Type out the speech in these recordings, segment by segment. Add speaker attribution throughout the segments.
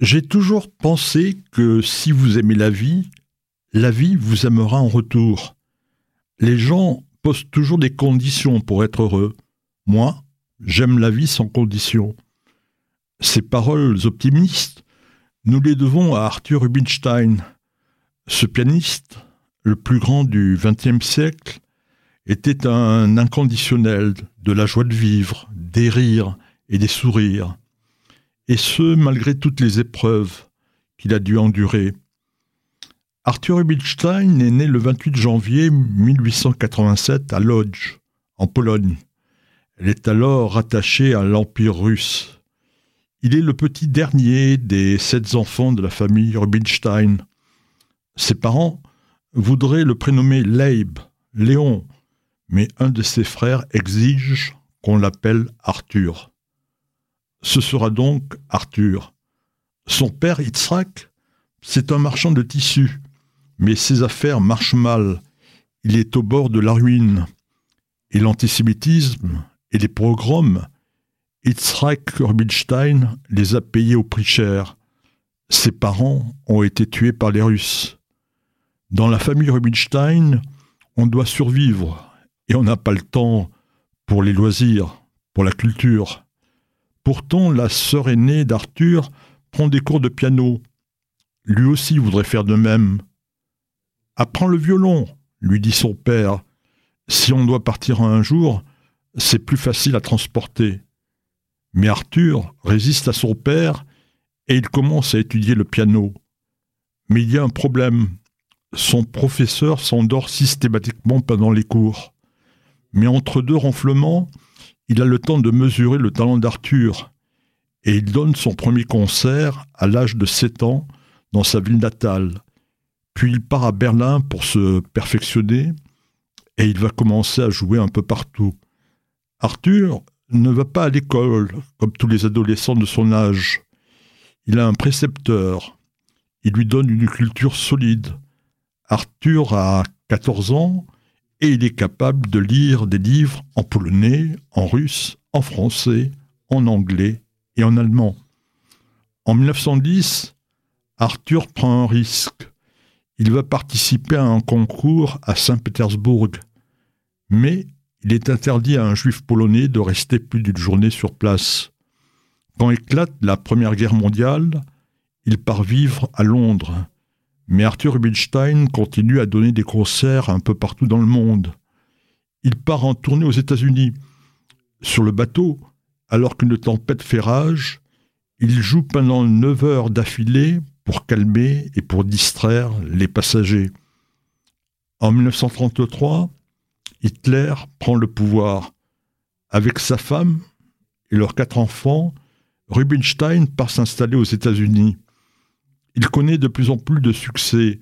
Speaker 1: J'ai toujours pensé que si vous aimez la vie, la vie vous aimera en retour. Les gens posent toujours des conditions pour être heureux. Moi, j'aime la vie sans condition. Ces paroles optimistes, nous les devons à Arthur Rubinstein. Ce pianiste, le plus grand du XXe siècle, était un inconditionnel de la joie de vivre, des rires et des sourires et ce, malgré toutes les épreuves qu'il a dû endurer. Arthur Rubinstein est né le 28 janvier 1887 à Lodz, en Pologne. Elle est alors rattachée à l'Empire russe. Il est le petit dernier des sept enfants de la famille Rubinstein. Ses parents voudraient le prénommer Leib, Léon, mais un de ses frères exige qu'on l'appelle Arthur. Ce sera donc Arthur. Son père, Yitzhak, c'est un marchand de tissus, mais ses affaires marchent mal. Il est au bord de la ruine. Et l'antisémitisme et les pogroms, Yitzhak Rubinstein les a payés au prix cher. Ses parents ont été tués par les Russes. Dans la famille Rubinstein, on doit survivre et on n'a pas le temps pour les loisirs, pour la culture. Pourtant, la sœur aînée d'Arthur prend des cours de piano. Lui aussi voudrait faire de même. Apprends le violon, lui dit son père. Si on doit partir un jour, c'est plus facile à transporter. Mais Arthur résiste à son père et il commence à étudier le piano. Mais il y a un problème. Son professeur s'endort systématiquement pendant les cours. Mais entre deux ronflements, il a le temps de mesurer le talent d'Arthur et il donne son premier concert à l'âge de 7 ans dans sa ville natale. Puis il part à Berlin pour se perfectionner et il va commencer à jouer un peu partout. Arthur ne va pas à l'école comme tous les adolescents de son âge. Il a un précepteur. Il lui donne une culture solide. Arthur a 14 ans et il est capable de lire des livres en polonais, en russe, en français, en anglais et en allemand. En 1910, Arthur prend un risque. Il va participer à un concours à Saint-Pétersbourg. Mais il est interdit à un juif polonais de rester plus d'une journée sur place. Quand éclate la Première Guerre mondiale, il part vivre à Londres mais Arthur Rubinstein continue à donner des concerts un peu partout dans le monde. Il part en tournée aux États-Unis. Sur le bateau, alors qu'une tempête fait rage, il joue pendant 9 heures d'affilée pour calmer et pour distraire les passagers. En 1933, Hitler prend le pouvoir. Avec sa femme et leurs quatre enfants, Rubinstein part s'installer aux États-Unis. Il connaît de plus en plus de succès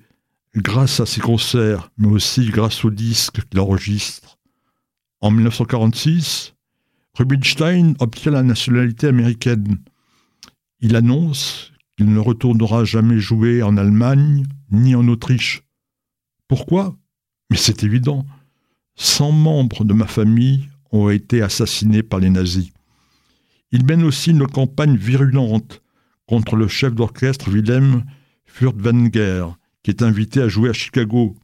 Speaker 1: grâce à ses concerts, mais aussi grâce aux disques qu'il enregistre. En 1946, Rubinstein obtient la nationalité américaine. Il annonce qu'il ne retournera jamais jouer en Allemagne ni en Autriche. Pourquoi? Mais c'est évident. 100 membres de ma famille ont été assassinés par les nazis. Il mène aussi une campagne virulente contre le chef d'orchestre Wilhelm Furtwängler, qui est invité à jouer à Chicago.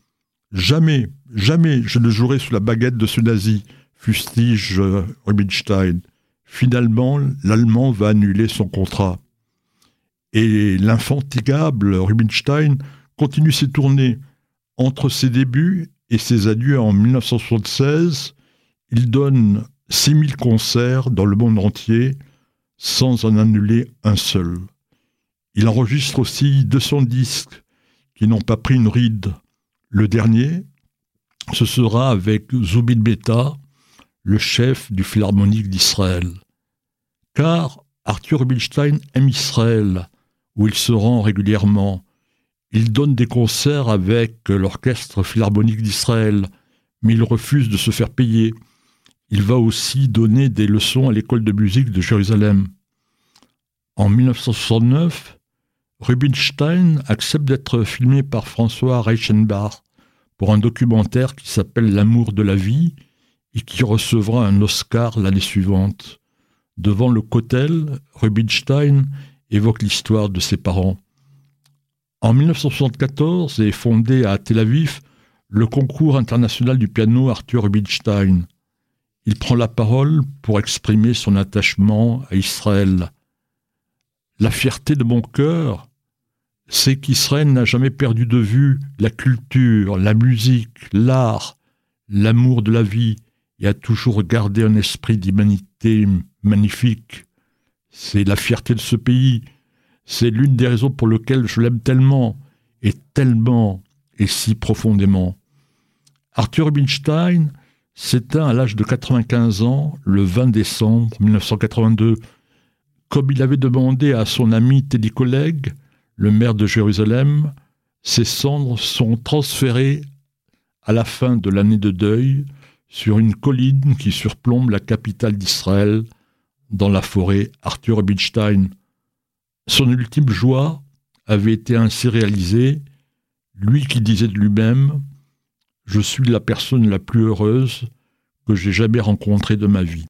Speaker 1: Jamais, jamais je ne jouerai sous la baguette de ce nazi, fustige euh, Rubinstein. Finalement, l'Allemand va annuler son contrat. Et l'infantigable Rubinstein continue ses tournées. Entre ses débuts et ses adieux en 1976, il donne 6000 concerts dans le monde entier sans en annuler un seul. Il enregistre aussi 200 disques qui n'ont pas pris une ride. Le dernier, ce sera avec Zubin Beta, le chef du Philharmonique d'Israël. Car Arthur Rubinstein aime Israël, où il se rend régulièrement. Il donne des concerts avec l'Orchestre Philharmonique d'Israël, mais il refuse de se faire payer. Il va aussi donner des leçons à l'école de musique de Jérusalem. En 1969, Rubinstein accepte d'être filmé par François Reichenbach pour un documentaire qui s'appelle L'amour de la vie et qui recevra un Oscar l'année suivante. Devant le Cotel, Rubinstein évoque l'histoire de ses parents. En 1974 est fondé à Tel Aviv le concours international du piano Arthur Rubinstein. Il prend la parole pour exprimer son attachement à Israël. La fierté de mon cœur, c'est qu'Israël n'a jamais perdu de vue la culture, la musique, l'art, l'amour de la vie, et a toujours gardé un esprit d'humanité magnifique. C'est la fierté de ce pays. C'est l'une des raisons pour lesquelles je l'aime tellement, et tellement, et si profondément. Arthur Rubinstein s'éteint à l'âge de 95 ans le 20 décembre 1982. Comme il avait demandé à son ami Teddy Colleg, le maire de Jérusalem, ses cendres sont transférées à la fin de l'année de deuil sur une colline qui surplombe la capitale d'Israël, dans la forêt Arthur Rubinstein. Son ultime joie avait été ainsi réalisée, lui qui disait de lui-même Je suis la personne la plus heureuse que j'ai jamais rencontrée de ma vie.